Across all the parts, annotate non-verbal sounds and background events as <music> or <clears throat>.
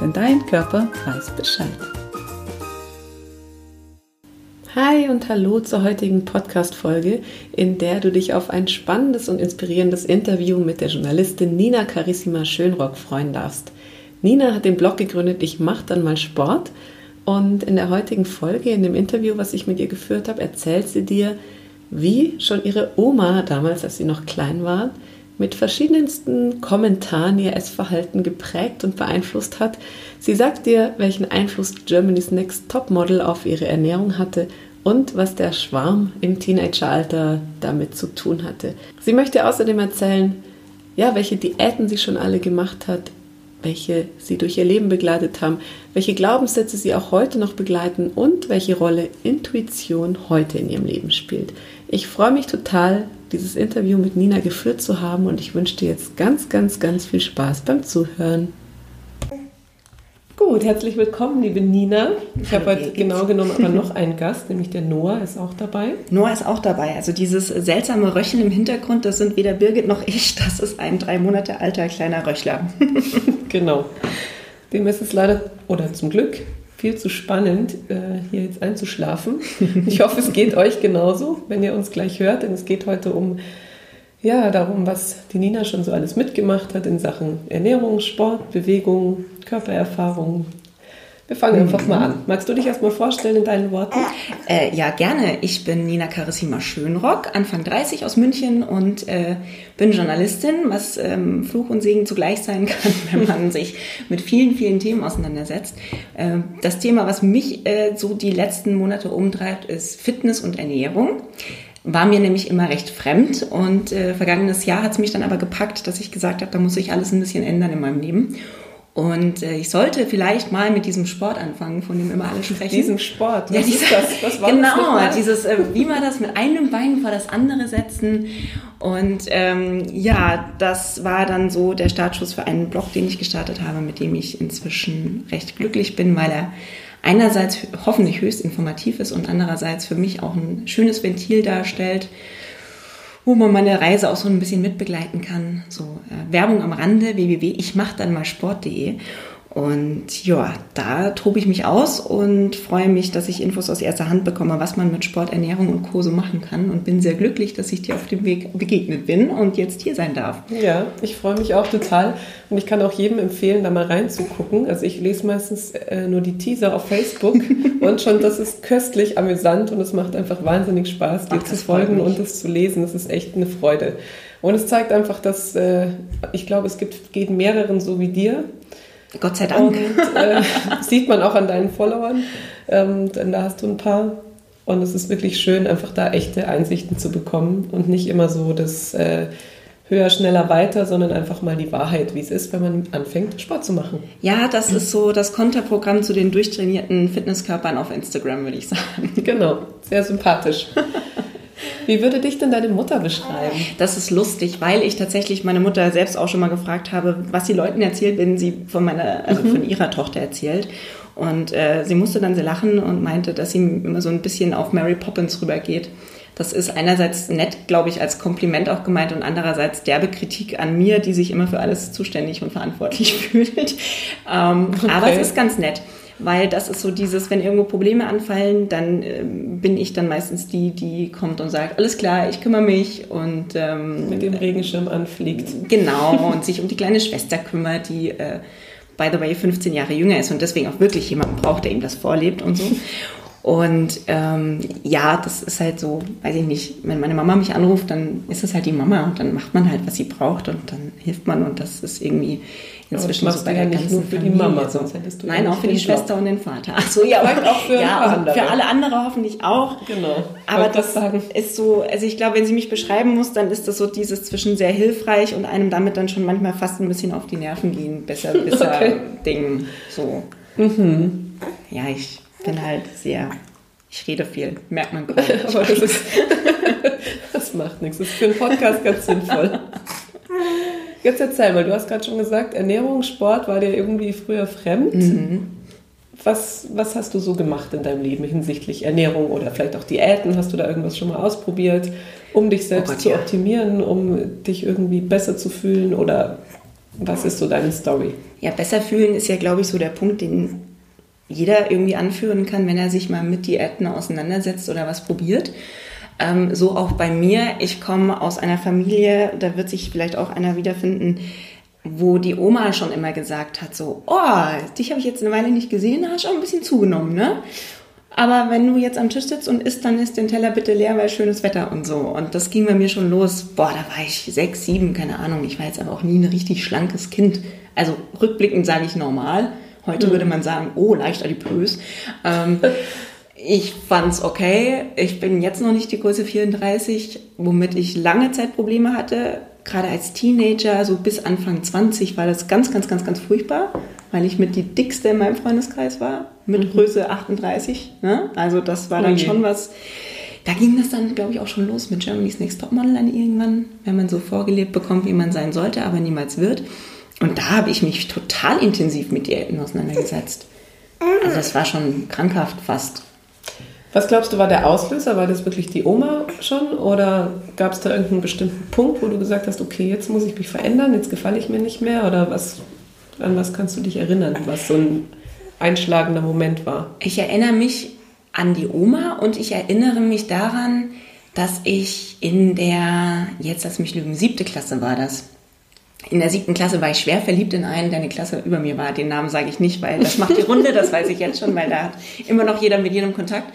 denn dein Körper weiß Bescheid. Hi und hallo zur heutigen Podcast-Folge, in der du dich auf ein spannendes und inspirierendes Interview mit der Journalistin Nina Carissima Schönrock freuen darfst. Nina hat den Blog gegründet Ich mach dann mal Sport und in der heutigen Folge, in dem Interview, was ich mit ihr geführt habe, erzählt sie dir, wie schon ihre Oma damals, als sie noch klein war, mit verschiedensten Kommentaren ihr Essverhalten geprägt und beeinflusst hat. Sie sagt dir, welchen Einfluss Germany's Next Topmodel auf ihre Ernährung hatte und was der Schwarm im Teenageralter damit zu tun hatte. Sie möchte außerdem erzählen, ja, welche Diäten sie schon alle gemacht hat, welche sie durch ihr Leben begleitet haben, welche Glaubenssätze sie auch heute noch begleiten und welche Rolle Intuition heute in ihrem Leben spielt. Ich freue mich total, dieses Interview mit Nina geführt zu haben und ich wünsche dir jetzt ganz, ganz, ganz viel Spaß beim Zuhören. Gut, herzlich willkommen, liebe Nina. Ich habe heute genau genommen aber noch einen Gast, nämlich der Noah ist auch dabei. Noah ist auch dabei. Also dieses seltsame Röcheln im Hintergrund, das sind weder Birgit noch ich, das ist ein drei Monate alter kleiner Röchler. <laughs> genau. Dem ist es leider, oder zum Glück, viel zu spannend, äh, hier jetzt einzuschlafen. Ich hoffe, es geht euch genauso, wenn ihr uns gleich hört, denn es geht heute um ja, darum, was die Nina schon so alles mitgemacht hat in Sachen Ernährung, Sport, Bewegung, Körpererfahrung. Wir fangen einfach mal an. Magst du dich erstmal vorstellen in deinen Worten? Äh, ja, gerne. Ich bin Nina Carissima Schönrock, Anfang 30 aus München und äh, bin Journalistin, was ähm, Fluch und Segen zugleich sein <laughs> kann, wenn man sich mit vielen, vielen Themen auseinandersetzt. Äh, das Thema, was mich äh, so die letzten Monate umtreibt, ist Fitness und Ernährung war mir nämlich immer recht fremd und äh, vergangenes Jahr hat es mich dann aber gepackt, dass ich gesagt habe, da muss sich alles ein bisschen ändern in meinem Leben. Und äh, ich sollte vielleicht mal mit diesem Sport anfangen, von dem immer alle sprechen. Diesem Sport? Was ja, dieses, ist das? Was war genau, das dieses, äh, wie man das mit einem Bein vor das andere setzen. Und ähm, ja, das war dann so der Startschuss für einen Blog, den ich gestartet habe, mit dem ich inzwischen recht glücklich bin, weil er einerseits hoffentlich höchst informativ ist und andererseits für mich auch ein schönes Ventil darstellt, wo man meine Reise auch so ein bisschen mitbegleiten kann. So äh, Werbung am Rande, www, und ja, da tobe ich mich aus und freue mich, dass ich Infos aus erster Hand bekomme, was man mit Sport, Ernährung und Kurse machen kann. Und bin sehr glücklich, dass ich dir auf dem Weg begegnet bin und jetzt hier sein darf. Ja, ich freue mich auch total. Und ich kann auch jedem empfehlen, da mal reinzugucken. Also ich lese meistens äh, nur die Teaser auf Facebook <laughs> und schon das ist köstlich amüsant und es macht einfach wahnsinnig Spaß, dir Ach, zu folgen und das zu lesen. Das ist echt eine Freude. Und es zeigt einfach, dass äh, ich glaube, es gibt, geht mehreren so wie dir Gott sei Dank. Und, äh, <laughs> sieht man auch an deinen Followern, ähm, denn da hast du ein paar. Und es ist wirklich schön, einfach da echte Einsichten zu bekommen und nicht immer so das äh, höher, schneller, weiter, sondern einfach mal die Wahrheit, wie es ist, wenn man anfängt, Sport zu machen. Ja, das ist so das Konterprogramm zu den durchtrainierten Fitnesskörpern auf Instagram, würde ich sagen. Genau, sehr sympathisch. <laughs> Wie würde dich denn deine Mutter beschreiben? Das ist lustig, weil ich tatsächlich meine Mutter selbst auch schon mal gefragt habe, was sie Leuten erzählt, wenn sie von meiner, also mhm. von ihrer Tochter erzählt. Und äh, sie musste dann sehr lachen und meinte, dass sie immer so ein bisschen auf Mary Poppins rübergeht. Das ist einerseits nett, glaube ich, als Kompliment auch gemeint und andererseits derbe Kritik an mir, die sich immer für alles zuständig und verantwortlich <laughs> fühlt. Ähm, okay. Aber es ist ganz nett weil das ist so dieses, wenn irgendwo Probleme anfallen, dann äh, bin ich dann meistens die, die kommt und sagt, alles klar, ich kümmere mich und ähm, mit dem Regenschirm anfliegt. Genau <laughs> und sich um die kleine Schwester kümmert, die äh, by the way 15 Jahre jünger ist und deswegen auch wirklich jemanden braucht, der ihm das vorlebt und so. Und ähm, ja, das ist halt so, weiß ich nicht, wenn meine Mama mich anruft, dann ist es halt die Mama und dann macht man halt, was sie braucht und dann hilft man und das ist irgendwie inzwischen aber das so bei der ja nicht nur für Familie. die Mama, sonst hättest du Nein, auch für die Schwester und den Vater. Ach so, <laughs> ja, aber auch für, ja, andere. für alle anderen hoffentlich auch. Genau. Aber das, das ist so, also ich glaube, wenn sie mich beschreiben muss, dann ist das so dieses zwischen sehr hilfreich und einem damit dann schon manchmal fast ein bisschen auf die Nerven gehen, besser, <laughs> besser okay. Ding. So. Mhm. ja, ich bin halt sehr, ich rede viel, merkt man <laughs> gerade. Aber das, ist, das macht nichts, das ist für einen Podcast ganz sinnvoll. Jetzt erzähl mal, du hast gerade schon gesagt, Ernährung, Sport war dir irgendwie früher fremd. Mhm. Was, was hast du so gemacht in deinem Leben hinsichtlich Ernährung oder vielleicht auch Diäten? Hast du da irgendwas schon mal ausprobiert, um dich selbst oh Gott, zu optimieren, um dich irgendwie besser zu fühlen? Oder was ist so deine Story? Ja, besser fühlen ist ja, glaube ich, so der Punkt, den jeder irgendwie anführen kann, wenn er sich mal mit Diäten auseinandersetzt oder was probiert. Ähm, so auch bei mir. Ich komme aus einer Familie, da wird sich vielleicht auch einer wiederfinden, wo die Oma schon immer gesagt hat, so, oh, dich habe ich jetzt eine Weile nicht gesehen, hast schon ein bisschen zugenommen, ne? Aber wenn du jetzt am Tisch sitzt und isst, dann ist den Teller bitte leer, weil schönes Wetter und so. Und das ging bei mir schon los. Boah, da war ich sechs, sieben, keine Ahnung. Ich war jetzt aber auch nie ein richtig schlankes Kind. Also rückblickend sage ich normal. Heute mhm. würde man sagen, oh, leicht adipös. Ähm, <laughs> ich fand's okay. Ich bin jetzt noch nicht die Größe 34, womit ich lange Zeit Probleme hatte. Gerade als Teenager, so bis Anfang 20, war das ganz, ganz, ganz, ganz furchtbar, weil ich mit die dickste in meinem Freundeskreis war, mit mhm. Größe 38. Ne? Also das war dann okay. schon was. Da ging das dann, glaube ich, auch schon los mit Germany's Next Topmodel dann irgendwann, wenn man so vorgelebt bekommt, wie man sein sollte, aber niemals wird. Und da habe ich mich total intensiv mit Diäten auseinandergesetzt. Also das war schon krankhaft fast. Was glaubst du, war der Auslöser? War das wirklich die Oma schon? Oder gab es da irgendeinen bestimmten Punkt, wo du gesagt hast, okay, jetzt muss ich mich verändern, jetzt gefalle ich mir nicht mehr? Oder was, an was kannst du dich erinnern, was so ein einschlagender Moment war? Ich erinnere mich an die Oma und ich erinnere mich daran, dass ich in der, jetzt lass mich lügen, siebte Klasse war das in der siebten Klasse war ich schwer verliebt in einen, der eine Klasse über mir war. Den Namen sage ich nicht, weil das macht die Runde, das weiß ich jetzt schon, weil da hat immer noch jeder mit jedem Kontakt.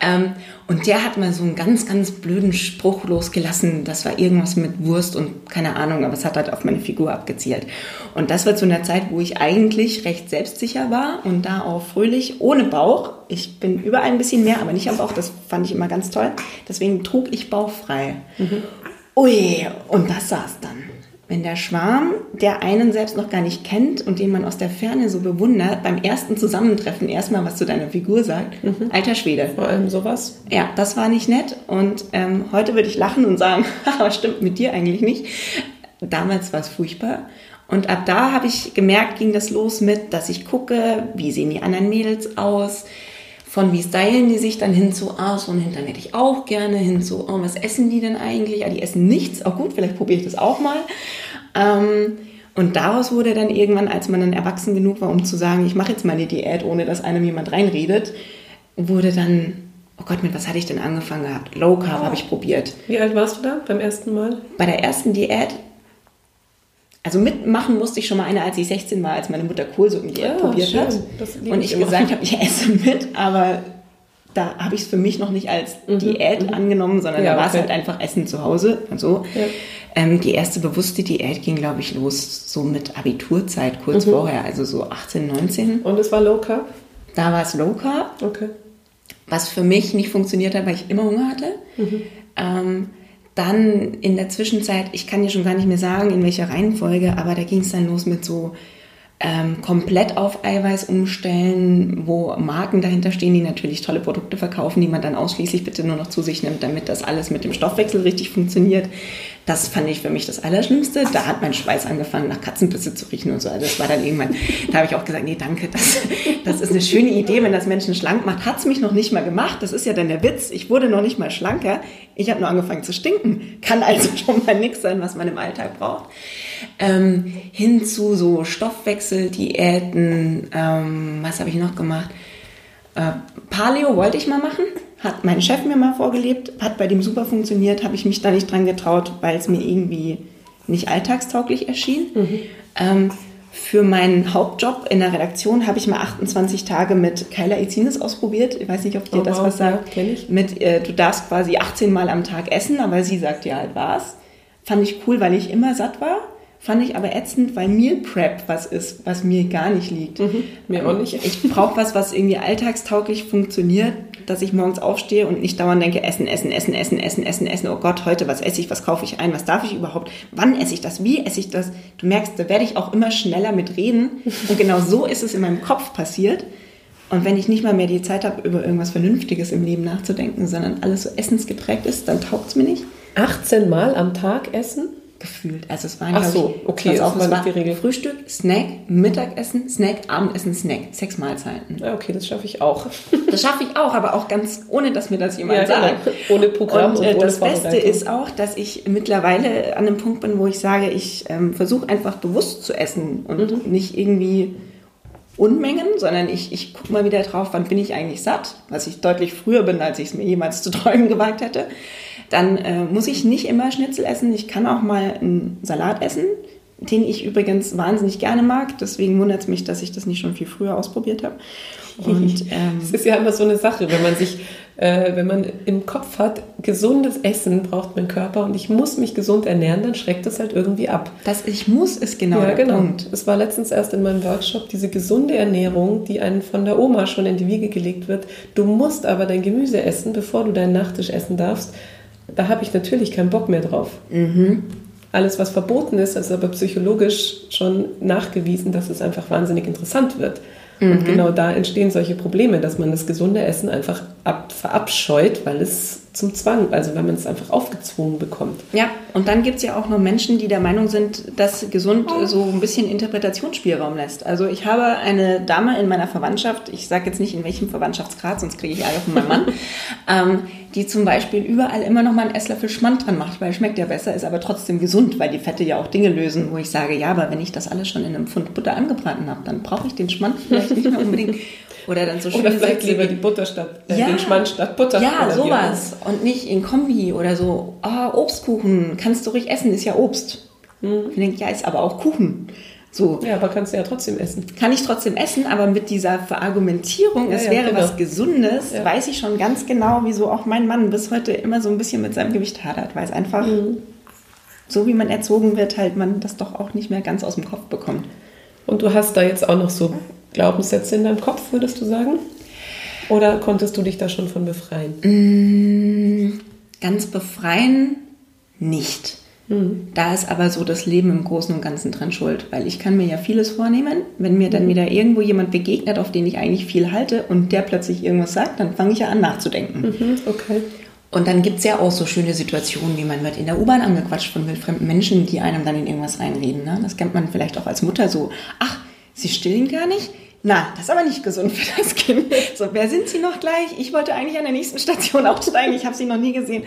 Ähm, und der hat mal so einen ganz, ganz blöden Spruch losgelassen. Das war irgendwas mit Wurst und keine Ahnung, aber es hat halt auf meine Figur abgezielt. Und das war zu einer Zeit, wo ich eigentlich recht selbstsicher war und da auch fröhlich, ohne Bauch. Ich bin überall ein bisschen mehr, aber nicht am Bauch. Das fand ich immer ganz toll. Deswegen trug ich bauchfrei. Mhm. Ui, und das saß dann wenn der Schwarm, der einen selbst noch gar nicht kennt und den man aus der Ferne so bewundert, beim ersten Zusammentreffen erstmal was zu deiner Figur sagt, mhm. alter Schwede. Vor allem sowas. Ja, das war nicht nett. Und ähm, heute würde ich lachen und sagen, <laughs> aber stimmt mit dir eigentlich nicht. Damals war es furchtbar. Und ab da habe ich gemerkt, ging das los mit, dass ich gucke, wie sehen die anderen Mädels aus, von wie stylen die sich dann hin zu, ah, so ein Hintern hätte ich auch gerne, hin zu, oh, was essen die denn eigentlich? Ja, die essen nichts. Auch gut, vielleicht probiere ich das auch mal. Ähm, und daraus wurde dann irgendwann, als man dann erwachsen genug war, um zu sagen, ich mache jetzt mal eine Diät, ohne dass einem jemand reinredet, wurde dann, oh Gott, mit was hatte ich denn angefangen gehabt? Low Carb habe ich probiert. Wie alt warst du da beim ersten Mal? Bei der ersten Diät also mitmachen musste ich schon mal eine, als ich 16 war, als meine Mutter Kohlsuppen ja, probiert schön. hat. Und ich immer. gesagt habe, ich esse mit, aber da habe ich es für mich noch nicht als mhm. Diät mhm. angenommen, sondern ja, da war es halt einfach Essen zu Hause und so. Ja. Ähm, die erste bewusste Diät ging, glaube ich, los so mit Abiturzeit kurz mhm. vorher, also so 18, 19. Und es war Low Carb? Da war es Low Carb. Okay. Was für mich nicht funktioniert hat, weil ich immer Hunger hatte. Mhm. Ähm, dann in der Zwischenzeit, ich kann dir schon gar nicht mehr sagen, in welcher Reihenfolge, aber da ging es dann los mit so ähm, komplett auf Eiweiß umstellen, wo Marken dahinter stehen, die natürlich tolle Produkte verkaufen, die man dann ausschließlich bitte nur noch zu sich nimmt, damit das alles mit dem Stoffwechsel richtig funktioniert. Das fand ich für mich das Allerschlimmste. Da hat mein Schweiß angefangen, nach Katzenpisse zu riechen und so. Also das war dann irgendwann, da habe ich auch gesagt, nee, danke, das, das ist eine schöne Idee, wenn das Menschen schlank macht. Hat es mich noch nicht mal gemacht. Das ist ja dann der Witz. Ich wurde noch nicht mal schlanker. Ich habe nur angefangen zu stinken. Kann also <laughs> schon mal nichts sein, was man im Alltag braucht. Ähm, hin zu so Stoffwechseldiäten. Ähm, was habe ich noch gemacht? Äh, Paleo wollte ich mal machen hat mein Chef mir mal vorgelebt, hat bei dem super funktioniert, habe ich mich da nicht dran getraut, weil es mir irgendwie nicht alltagstauglich erschien. Mhm. Ähm, für meinen Hauptjob in der Redaktion habe ich mal 28 Tage mit Kyla Izinis ausprobiert. Ich weiß nicht, ob dir oh, das wow, was sagt. Ja, ich. Mit, äh, du darfst quasi 18 Mal am Tag essen, aber sie sagt ja halt was. Fand ich cool, weil ich immer satt war. Fand ich aber ätzend, weil Meal Prep was ist, was mir gar nicht liegt. Mhm, mir auch nicht. Ich brauche was, was irgendwie alltagstauglich funktioniert, dass ich morgens aufstehe und nicht dauernd denke, essen, essen, essen, essen, essen, essen, essen. Oh Gott, heute, was esse ich, was kaufe ich ein, was darf ich überhaupt, wann esse ich das, wie esse ich das? Du merkst, da werde ich auch immer schneller mit reden. Und genau so ist es in meinem Kopf passiert. Und wenn ich nicht mal mehr die Zeit habe, über irgendwas Vernünftiges im Leben nachzudenken, sondern alles so essensgeprägt ist, dann taugt es mir nicht. 18 Mal am Tag essen? Gefühlt. Also es waren Ach so, ich, okay, auch, das es war die Regel. Frühstück, Snack, Mittagessen, Snack, Abendessen, Snack. Sechs Mahlzeiten. Ja, okay, das schaffe ich auch. <laughs> Das schaffe ich auch, aber auch ganz ohne, dass mir das jemand Ja, genau. sagt. Ohne Programm und, und äh, ohne das Beste ist auch, dass ich mittlerweile an einem Punkt bin, wo ich sage, ich ähm, versuche einfach bewusst zu essen und Mhm. nicht irgendwie Unmengen, sondern ich, ich gucke mal wieder drauf, wann bin ich eigentlich satt, was ich deutlich früher bin, als ich es mir jemals zu träumen gewagt hätte. Dann äh, muss ich nicht immer Schnitzel essen, ich kann auch mal einen Salat essen, den ich übrigens wahnsinnig gerne mag. Deswegen wundert es mich, dass ich das nicht schon viel früher ausprobiert habe. Und <laughs> ähm, Es ist ja immer so eine Sache, wenn man sich, äh, wenn man im Kopf hat, gesundes Essen braucht mein Körper und ich muss mich gesund ernähren, dann schreckt das halt irgendwie ab. das Ich muss ist genau ja, der genau. Punkt. Es war letztens erst in meinem Workshop diese gesunde Ernährung, die einen von der Oma schon in die Wiege gelegt wird. Du musst aber dein Gemüse essen, bevor du deinen Nachtisch essen darfst. Da habe ich natürlich keinen Bock mehr drauf. Alles, was verboten ist, ist aber psychologisch schon nachgewiesen, dass es einfach wahnsinnig interessant wird. Und genau da entstehen solche Probleme, dass man das gesunde Essen einfach ab, verabscheut, weil es zum Zwang, also weil man es einfach aufgezwungen bekommt. Ja, und dann gibt es ja auch noch Menschen, die der Meinung sind, dass gesund äh, so ein bisschen Interpretationsspielraum lässt. Also ich habe eine Dame in meiner Verwandtschaft, ich sage jetzt nicht in welchem Verwandtschaftsgrad, sonst kriege ich Ärger von meinem Mann, <laughs> ähm, die zum Beispiel überall immer noch mal einen Esslöffel Schmand dran macht, weil schmeckt ja besser, ist aber trotzdem gesund, weil die Fette ja auch Dinge lösen, wo ich sage, ja, aber wenn ich das alles schon in einem Pfund Butter angebraten habe, dann brauche ich den Schmand vielleicht nicht mehr unbedingt. <laughs> Oder dann so Oder schöne vielleicht lieber die Butter statt, äh, Ja. den Schmand statt Butter. ja, oder sowas. Und nicht in Kombi oder so, ah, Obstkuchen, kannst du ruhig essen, ist ja Obst. Ich denke, ja, ist aber auch Kuchen. So, Ja, aber kannst du ja trotzdem essen. kann ich trotzdem essen, aber mit dieser Verargumentierung, Ja, es ja, wäre genau. was Gesundes, Ja. weiß ich schon ganz genau, wieso auch mein Mann bis heute immer so ein bisschen mit seinem Gewicht hadert, weil es einfach, Mhm. so wie man erzogen wird, halt man das doch auch nicht mehr ganz aus dem Kopf bekommt. Und du hast da jetzt auch noch so Glaubenssätze in deinem Kopf, würdest du sagen? Oder konntest du dich da schon von befreien? Ganz befreien nicht. Mhm. Da ist aber so das Leben im Großen und Ganzen dran schuld, weil ich kann mir ja vieles vornehmen. Wenn mir dann wieder irgendwo jemand begegnet, auf den ich eigentlich viel halte und der plötzlich irgendwas sagt, dann fange ich ja an nachzudenken. Mhm, okay. Und dann gibt es ja auch so schöne Situationen, wie man wird in der U-Bahn angequatscht von wildfremden Menschen, die einem dann in irgendwas reinreden. Ne? Das kennt man vielleicht auch als Mutter so. Ach, Sie stillen gar nicht? Na, das ist aber nicht gesund für das Kind. <laughs> So, wer sind Sie noch gleich? Ich wollte eigentlich an der nächsten Station <laughs> aussteigen. Ich habe Sie noch nie gesehen.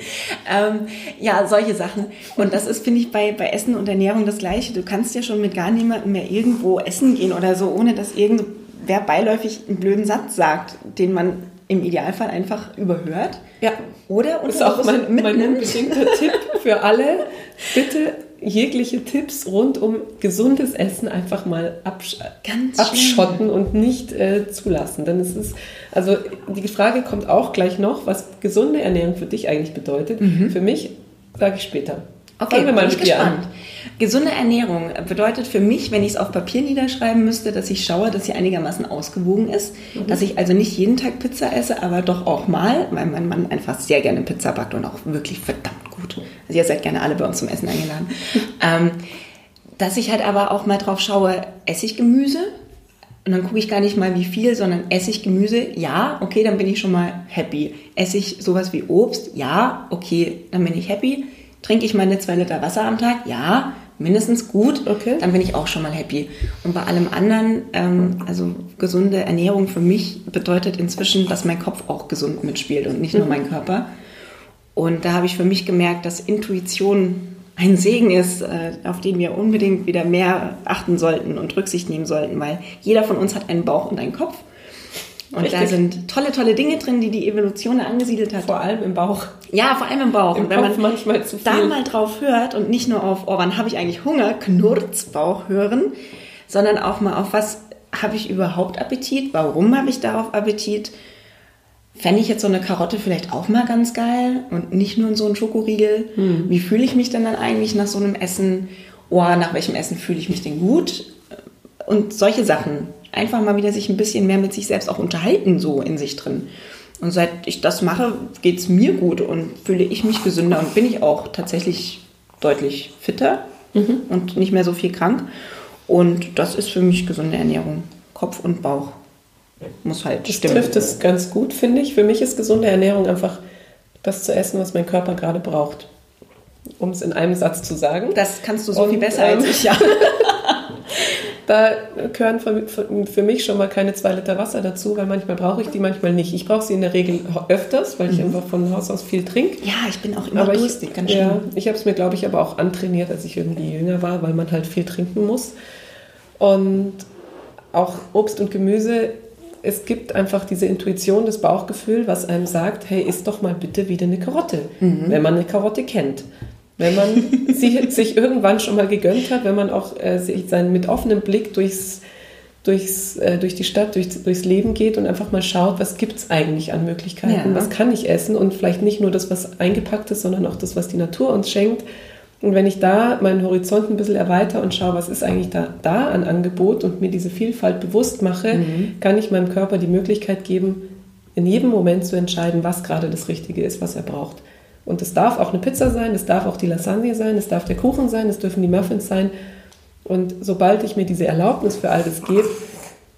Ähm, ja, solche Sachen. Und das ist, finde ich, bei, bei Essen und Ernährung das Gleiche. Du kannst ja schon mit gar niemandem mehr irgendwo essen gehen oder so, ohne dass irgendwer beiläufig einen blöden Satz sagt, den man im Idealfall einfach überhört. Ja. Oder Das ist auch mein, mein unbedingter Tipp für alle. <laughs> Bitte jegliche Tipps rund um gesundes Essen einfach mal absch Ganz abschotten und nicht äh, zulassen. Denn es ist, also die Frage kommt auch gleich noch, was gesunde Ernährung für dich eigentlich bedeutet. Für mich sage ich später. Okay, Fangen wir mal bin ich gespannt. an. Gesunde Ernährung bedeutet für mich, wenn ich es auf Papier niederschreiben müsste, dass ich schaue, dass sie einigermaßen ausgewogen ist. Mhm. Dass ich also nicht jeden Tag Pizza esse, aber doch auch mal, weil mein Mann einfach sehr gerne Pizza backt und auch wirklich verdammt gut. Also ihr seid gerne alle bei uns zum Essen eingeladen. <laughs> ähm, dass ich halt aber auch mal drauf schaue, esse ich Gemüse? Und dann gucke ich gar nicht mal, wie viel, sondern esse ich Gemüse? Ja, okay, dann bin ich schon mal happy. Esse ich sowas wie Obst? Ja, okay, dann bin ich happy. Trinke ich meine zwei Liter Wasser am Tag? Ja, mindestens gut. Okay. Dann bin ich auch schon mal happy. Und bei allem anderen, ähm, also gesunde Ernährung für mich bedeutet inzwischen, dass mein Kopf auch gesund mitspielt und nicht nur mein Körper. Und da habe ich für mich gemerkt, dass Intuition ein Segen ist, äh, auf den wir unbedingt wieder mehr achten sollten und Rücksicht nehmen sollten, weil jeder von uns hat einen Bauch und einen Kopf. Und da Richtig. sind tolle, tolle Dinge drin, die die Evolution angesiedelt hat. Vor allem im Bauch. Ja, vor allem im Bauch. Im und wenn Kopf man manchmal zu da viel. mal drauf hört und nicht nur auf, oh, wann habe ich eigentlich Hunger, Knurzbauch hören, sondern auch mal auf was habe ich überhaupt Appetit, warum habe ich darauf Appetit, fände ich jetzt so eine Karotte vielleicht auch mal ganz geil und nicht nur so ein Schokoriegel. Hm. Wie fühle ich mich denn dann eigentlich nach so einem Essen? Oh, nach welchem Essen fühle ich mich denn gut? Und solche Sachen. Einfach mal wieder sich ein bisschen mehr mit sich selbst auch unterhalten, so in sich drin. Und seit ich das mache, geht es mir gut und fühle ich mich gesünder und bin ich auch tatsächlich deutlich fitter und nicht mehr so viel krank. Und das ist für mich gesunde Ernährung. Kopf und Bauch. Muss halt das stimmen. trifft es ganz gut, finde ich. Für mich ist gesunde Ernährung einfach das zu essen, was mein Körper gerade braucht. Um es in einem Satz zu sagen. Das kannst du so Und, viel besser ähm, als ich, ja. <laughs> da gehören für mich schon mal keine zwei Liter Wasser dazu, weil manchmal brauche ich die, manchmal nicht. Ich brauche sie in der Regel öfters, weil ich mhm. einfach von Haus aus viel trinke. Ja, ich bin auch immer aber durstig, ich, ganz schön. Ja, ich habe es mir, glaube ich, aber auch antrainiert, als ich irgendwie jünger war, weil man halt viel trinken muss. Und auch Obst und Gemüse es gibt einfach diese Intuition, das Bauchgefühl, was einem sagt, hey, isst doch mal bitte wieder eine Karotte, mhm. wenn man eine Karotte kennt. Wenn man <laughs> sie sich irgendwann schon mal gegönnt hat, wenn man auch äh, sich sein, mit offenem Blick durchs, durchs, äh, durch die Stadt, durchs, durchs Leben geht und einfach mal schaut, was gibt es eigentlich an Möglichkeiten, ja. was kann ich essen und vielleicht nicht nur das, was eingepackt ist, sondern auch das, was die Natur uns schenkt und wenn ich da meinen Horizont ein bisschen erweitere und schaue, was ist eigentlich da, da an Angebot und mir diese Vielfalt bewusst mache, mhm. kann ich meinem Körper die Möglichkeit geben, in jedem Moment zu entscheiden, was gerade das Richtige ist, was er braucht. Und es darf auch eine Pizza sein, es darf auch die Lasagne sein, es darf der Kuchen sein, es dürfen die Muffins sein. Und sobald ich mir diese Erlaubnis für all das gebe,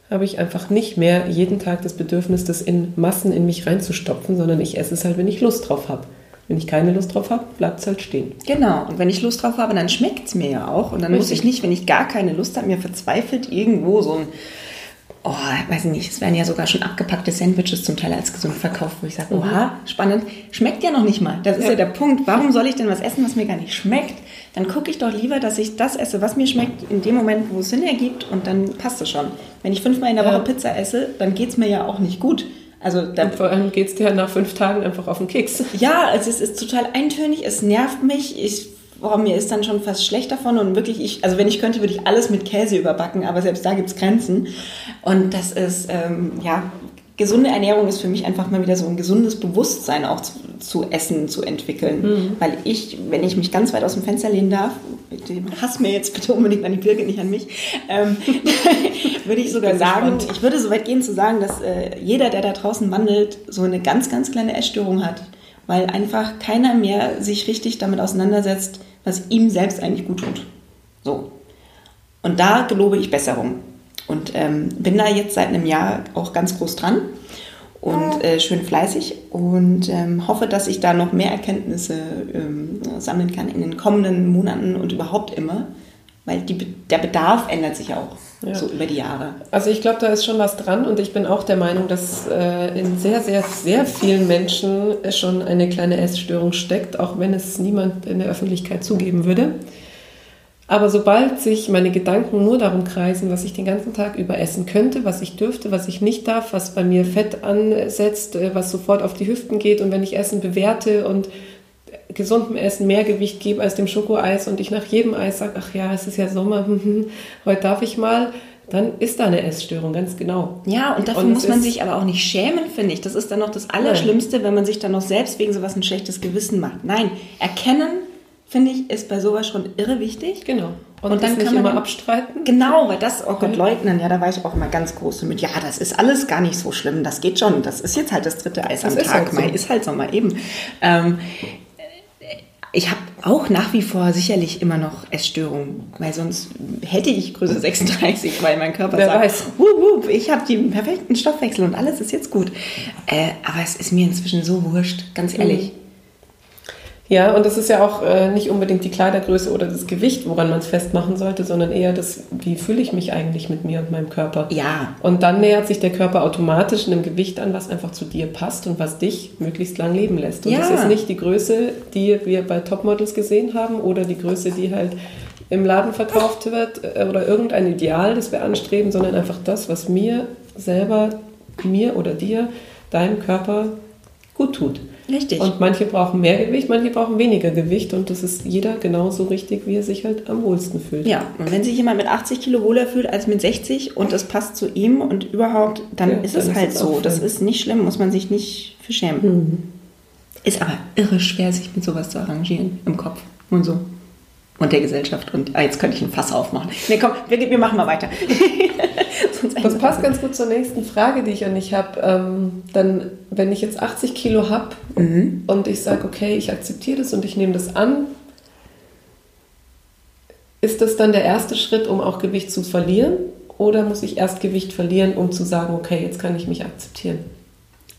habe ich einfach nicht mehr jeden Tag das Bedürfnis, das in Massen in mich reinzustopfen, sondern ich esse es halt, wenn ich Lust drauf habe. Wenn ich keine Lust drauf habe, bleibt es halt stehen. Genau. Und wenn ich Lust drauf habe, dann schmeckt es mir ja auch. Und dann Richtig. muss ich nicht, wenn ich gar keine Lust habe, mir verzweifelt irgendwo so ein, oh, weiß ich nicht, es werden ja sogar schon abgepackte Sandwiches zum Teil als gesund verkauft, wo ich sage, mhm. oha, spannend, schmeckt ja noch nicht mal. Das ist ja. ja der Punkt. Warum soll ich denn was essen, was mir gar nicht schmeckt? Dann gucke ich doch lieber, dass ich das esse, was mir schmeckt, in dem Moment, wo es Sinn ergibt und dann passt es schon. Wenn ich fünfmal in der Woche ja. Pizza esse, dann geht es mir ja auch nicht gut. Also da, vor allem geht es dir nach fünf Tagen einfach auf den Keks. Ja, also es ist total eintönig, es nervt mich. Ich, boah, mir ist dann schon fast schlecht davon und wirklich, ich, also wenn ich könnte, würde ich alles mit Käse überbacken, aber selbst da gibt es Grenzen. Und das ist, ähm, ja, gesunde Ernährung ist für mich einfach mal wieder so ein gesundes Bewusstsein auch zu, zu essen zu entwickeln. Mhm. Weil ich, wenn ich mich ganz weit aus dem Fenster lehnen darf, hass mir jetzt bitte unbedingt an die Birke, nicht an mich, ähm, <laughs> würde ich sogar sagen, gespannt. ich würde so weit gehen zu sagen, dass äh, jeder, der da draußen wandelt, so eine ganz, ganz kleine Essstörung hat. Weil einfach keiner mehr sich richtig damit auseinandersetzt, was ihm selbst eigentlich gut tut. So. Und da gelobe ich Besserung. Und ähm, bin da jetzt seit einem Jahr auch ganz groß dran und äh, schön fleißig und ähm, hoffe, dass ich da noch mehr Erkenntnisse ähm, sammeln kann in den kommenden Monaten und überhaupt immer, weil die, der Bedarf ändert sich auch ja. so über die Jahre. Also ich glaube, da ist schon was dran und ich bin auch der Meinung, dass äh, in sehr, sehr, sehr vielen Menschen schon eine kleine Essstörung steckt, auch wenn es niemand in der Öffentlichkeit zugeben würde. Aber sobald sich meine Gedanken nur darum kreisen, was ich den ganzen Tag über essen könnte, was ich dürfte, was ich nicht darf, was bei mir Fett ansetzt, äh, was sofort auf die Hüften geht und wenn ich Essen bewerte und gesundem Essen mehr Gewicht gebe als dem Schokoeis und ich nach jedem Eis sage, ach ja, es ist ja Sommer, <laughs> heute darf ich mal, dann ist da eine Essstörung, ganz genau. Ja, und dafür und muss man sich aber auch nicht schämen, finde ich. Das ist dann noch das Allerschlimmste, Nein. wenn man sich dann noch selbst wegen sowas ein schlechtes Gewissen macht. Nein, erkennen, finde ich, ist bei sowas schon irre wichtig. Genau. Und, und dann kann man immer abstreiten. Genau, weil das, oh Gott, leugnen, ja, da war ich auch immer ganz groß mit, ja, das ist alles gar nicht so schlimm, das geht schon, das ist jetzt halt das dritte Eis das am Tag, halt so. Mai ist halt Sommer eben. Ähm, ich habe auch nach wie vor sicherlich immer noch Essstörungen, weil sonst hätte ich Größe <laughs> 36, weil mein Körper Wer sagt, weiß. Wup, wup, ich habe den perfekten Stoffwechsel und alles ist jetzt gut. Äh, aber es ist mir inzwischen so wurscht, ganz ehrlich. Mhm. Ja, und das ist ja auch äh, nicht unbedingt die Kleidergröße oder das Gewicht, woran man es festmachen sollte, sondern eher das, wie fühle ich mich eigentlich mit mir und meinem Körper. Ja. Und dann nähert sich der Körper automatisch einem Gewicht an, was einfach zu dir passt und was dich möglichst lang leben lässt. Und ja. das ist nicht die Größe, die wir bei Topmodels gesehen haben oder die Größe, die halt im Laden verkauft wird äh, oder irgendein Ideal, das wir anstreben, sondern einfach das, was mir selber, mir oder dir, deinem Körper gut tut. Richtig. Und manche brauchen mehr Gewicht, manche brauchen weniger Gewicht und das ist jeder genauso richtig, wie er sich halt am wohlsten fühlt. Ja, und wenn sich jemand mit 80 Kilo wohler fühlt als mit 60 und das passt zu ihm und überhaupt, dann ja, ist dann es halt ist so. Das ist nicht schlimm, muss man sich nicht für schämen. Mhm. Ist aber irre schwer, sich mit sowas zu arrangieren im Kopf und so und der Gesellschaft. Und ah, jetzt könnte ich ein Fass aufmachen. Nee, komm, wir, wir machen mal weiter. <laughs> <laughs> das passt ganz gut zur nächsten Frage, die ich an dich habe. Ähm, dann, wenn ich jetzt 80 Kilo habe mhm. und ich sage, okay, ich akzeptiere das und ich nehme das an, ist das dann der erste Schritt, um auch Gewicht zu verlieren? Oder muss ich erst Gewicht verlieren, um zu sagen, okay, jetzt kann ich mich akzeptieren?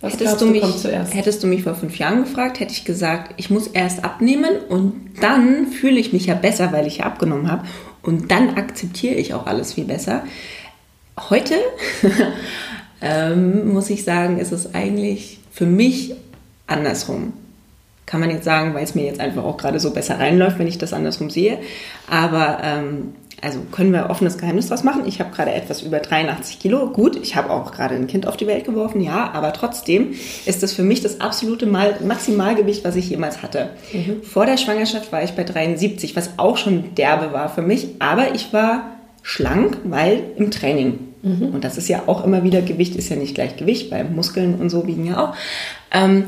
Was hättest, du mich, hättest du mich vor fünf Jahren gefragt, hätte ich gesagt, ich muss erst abnehmen und dann fühle ich mich ja besser, weil ich ja abgenommen habe. Und dann akzeptiere ich auch alles viel besser. Heute <laughs> ähm, muss ich sagen, ist es eigentlich für mich andersrum. Kann man jetzt sagen, weil es mir jetzt einfach auch gerade so besser reinläuft, wenn ich das andersrum sehe. Aber ähm, also können wir offenes Geheimnis draus machen. Ich habe gerade etwas über 83 Kilo. Gut, ich habe auch gerade ein Kind auf die Welt geworfen, ja, aber trotzdem ist das für mich das absolute Mal Maximalgewicht, was ich jemals hatte. Mhm. Vor der Schwangerschaft war ich bei 73, was auch schon derbe war für mich, aber ich war schlank, weil im Training. Mhm. Und das ist ja auch immer wieder, Gewicht ist ja nicht gleich Gewicht, weil Muskeln und so wiegen ja auch. Ähm,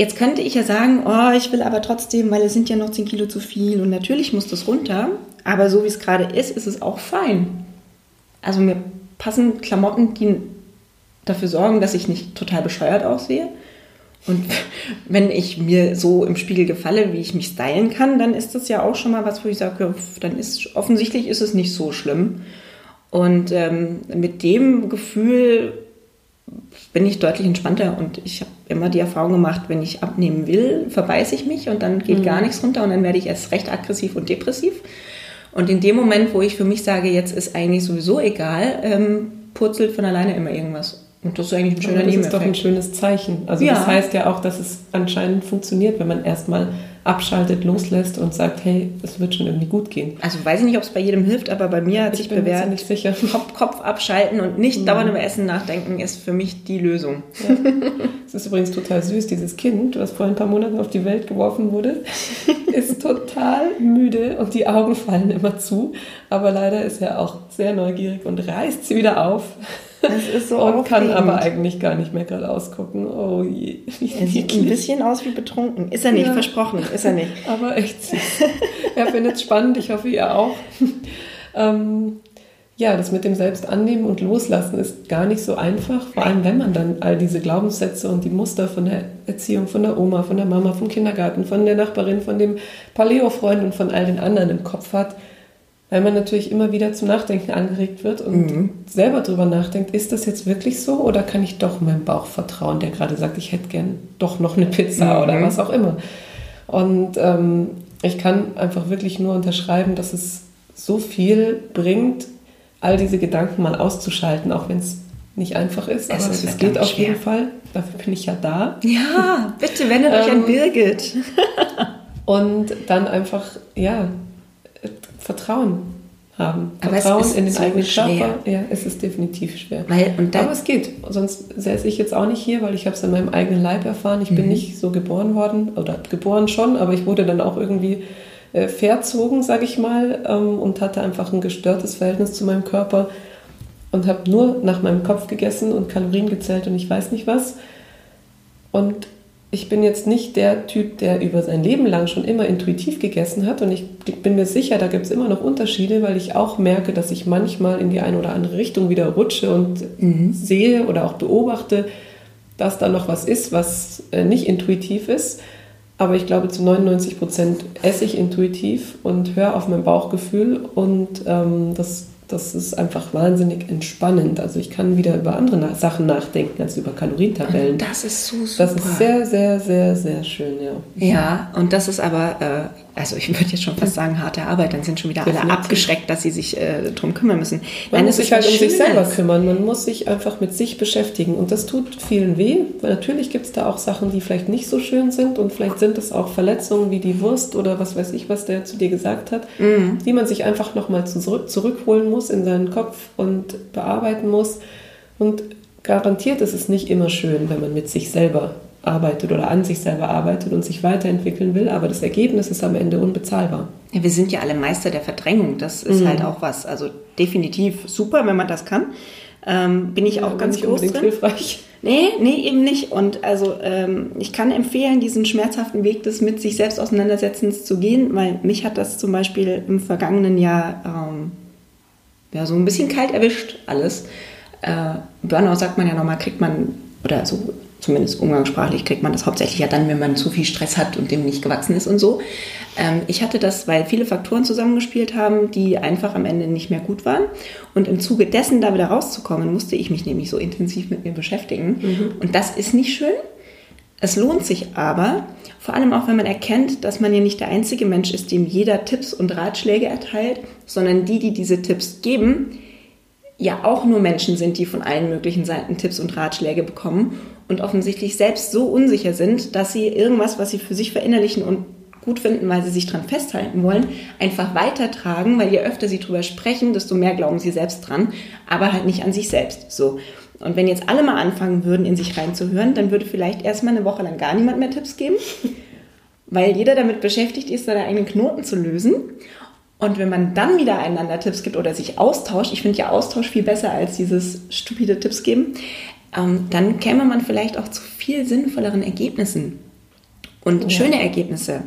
Jetzt könnte ich ja sagen, oh, ich will aber trotzdem, weil es sind ja noch 10 Kilo zu viel und natürlich muss das runter. Aber so wie es gerade ist, ist es auch fein. Also mir passen Klamotten, die dafür sorgen, dass ich nicht total bescheuert aussehe. Und <laughs> wenn ich mir so im Spiegel gefalle, wie ich mich stylen kann, dann ist das ja auch schon mal was, wo ich sage, dann ist offensichtlich ist es nicht so schlimm. Und ähm, mit dem Gefühl bin ich deutlich entspannter und ich habe immer die Erfahrung gemacht, wenn ich abnehmen will, verbeiße ich mich und dann geht mhm. gar nichts runter und dann werde ich erst recht aggressiv und depressiv. Und in dem Moment, wo ich für mich sage, jetzt ist eigentlich sowieso egal, ähm, purzelt von alleine immer irgendwas. Und das ist eigentlich ein schöner Nebeneffekt. Das ist doch ein schönes Zeichen. Also ja. das heißt ja auch, dass es anscheinend funktioniert, wenn man erstmal abschaltet, loslässt und sagt, hey, es wird schon irgendwie gut gehen. Also weiß ich nicht, ob es bei jedem hilft, aber bei mir hat ich sich bewährt, nicht sicher. Kopf, Kopf abschalten und nicht mhm. dauernd über Essen nachdenken, ist für mich die Lösung. Ja. Es ist übrigens total süß, dieses Kind, was vor ein paar Monaten auf die Welt geworfen wurde, <laughs> ist total müde und die Augen fallen immer zu. Aber leider ist er auch sehr neugierig und reißt sie wieder auf. Das ist so <laughs> Und kann aber eigentlich gar nicht mehr gerade ausgucken. Oh je. Er sieht ein <laughs> bisschen aus wie betrunken. Ist er nicht, ja. versprochen. Ist er nicht. <laughs> aber echt süß. er findet es spannend. Ich hoffe, ihr auch. ähm, ja, das mit dem Selbstannehmen und Loslassen ist gar nicht so einfach. Vor allem, wenn man dann all diese Glaubenssätze und die Muster von der Erziehung, von der Oma, von der Mama, vom Kindergarten, von der Nachbarin, von dem Paleo-Freund und von all den anderen im Kopf hat weil man natürlich immer wieder zum Nachdenken angeregt wird und mhm. selber darüber nachdenkt, ist das jetzt wirklich so oder kann ich doch meinem Bauch vertrauen, der gerade sagt, ich hätte gern doch noch eine Pizza mhm. oder was auch immer. Und ähm, ich kann einfach wirklich nur unterschreiben, dass es so viel bringt, all diese Gedanken mal auszuschalten, auch wenn es nicht einfach ist, aber es, es geht auf schwer. jeden Fall. Dafür bin ich ja da. Ja, bitte wendet euch an ähm, Birgit. <laughs> und dann einfach, ja, Vertrauen haben. Vertrauen in den so eigenen schwer. Körper. Ja, es ist definitiv schwer. Weil, Aber es geht. Sonst säße ich jetzt auch nicht hier, weil ich habe es in meinem eigenen Leib erfahren. Ich mhm. bin nicht so geboren worden, oder geboren schon, aber ich wurde dann auch irgendwie äh, verzogen, sage ich mal, ähm, und hatte einfach ein gestörtes Verhältnis zu meinem Körper und habe nur nach meinem Kopf gegessen und Kalorien gezählt und ich weiß nicht was. Und ich bin jetzt nicht der Typ, der über sein Leben lang schon immer intuitiv gegessen hat. Und ich bin mir sicher, da gibt es immer noch Unterschiede, weil ich auch merke, dass ich manchmal in die eine oder andere Richtung wieder rutsche und mhm. sehe oder auch beobachte, dass da noch was ist, was äh, nicht intuitiv ist. Aber ich glaube, zu 99 Prozent esse ich intuitiv und höre auf mein Bauchgefühl. Und ähm, das das ist einfach wahnsinnig entspannend. Also ich kann wieder über andere Sachen nachdenken als über Kalorientabellen. Und das ist so super. Das ist sehr, sehr, sehr, sehr schön, ja. Ja, und das ist aber, äh, also ich würde jetzt schon fast sagen, harte Arbeit, dann sind schon wieder alle abgeschreckt, dass sie sich äh, darum kümmern müssen. Man Nein, muss sich halt um sich selber kümmern, man muss sich einfach mit sich beschäftigen und das tut vielen weh, weil natürlich gibt es da auch Sachen, die vielleicht nicht so schön sind und vielleicht sind es auch Verletzungen wie die Wurst oder was weiß ich, was der zu dir gesagt hat, mhm. die man sich einfach nochmal zurück, zurückholen muss in seinen Kopf und bearbeiten muss und garantiert ist es nicht immer schön, wenn man mit sich selber arbeitet oder an sich selber arbeitet und sich weiterentwickeln will, aber das Ergebnis ist am Ende unbezahlbar. Ja, wir sind ja alle Meister der Verdrängung, das ist mhm. halt auch was. Also definitiv super, wenn man das kann. Ähm, bin ich ja, auch ganz groß drin. Hilfreich. Nee, nee, eben nicht. Und also ähm, ich kann empfehlen, diesen schmerzhaften Weg des mit sich selbst auseinandersetzens zu gehen, weil mich hat das zum Beispiel im vergangenen Jahr ähm, ja, so ein bisschen kalt erwischt alles. Äh, Burnout sagt man ja nochmal, kriegt man, oder so zumindest umgangssprachlich kriegt man das hauptsächlich ja dann, wenn man zu viel Stress hat und dem nicht gewachsen ist und so. Ähm, ich hatte das, weil viele Faktoren zusammengespielt haben, die einfach am Ende nicht mehr gut waren. Und im Zuge dessen, da wieder rauszukommen, musste ich mich nämlich so intensiv mit mir beschäftigen. Mhm. Und das ist nicht schön. Es lohnt sich aber, vor allem auch wenn man erkennt, dass man ja nicht der einzige Mensch ist, dem jeder Tipps und Ratschläge erteilt, sondern die, die diese Tipps geben, ja auch nur Menschen sind, die von allen möglichen Seiten Tipps und Ratschläge bekommen und offensichtlich selbst so unsicher sind, dass sie irgendwas, was sie für sich verinnerlichen und gut finden, weil sie sich dran festhalten wollen, einfach weitertragen, weil je öfter sie drüber sprechen, desto mehr glauben sie selbst dran, aber halt nicht an sich selbst. So. Und wenn jetzt alle mal anfangen würden, in sich reinzuhören, dann würde vielleicht erstmal eine Woche lang gar niemand mehr Tipps geben, <laughs> weil jeder damit beschäftigt ist, seine eigenen Knoten zu lösen. Und wenn man dann wieder einander Tipps gibt oder sich austauscht, ich finde ja Austausch viel besser als dieses stupide Tipps geben, ähm, dann käme man vielleicht auch zu viel sinnvolleren Ergebnissen und ja. schöne Ergebnisse.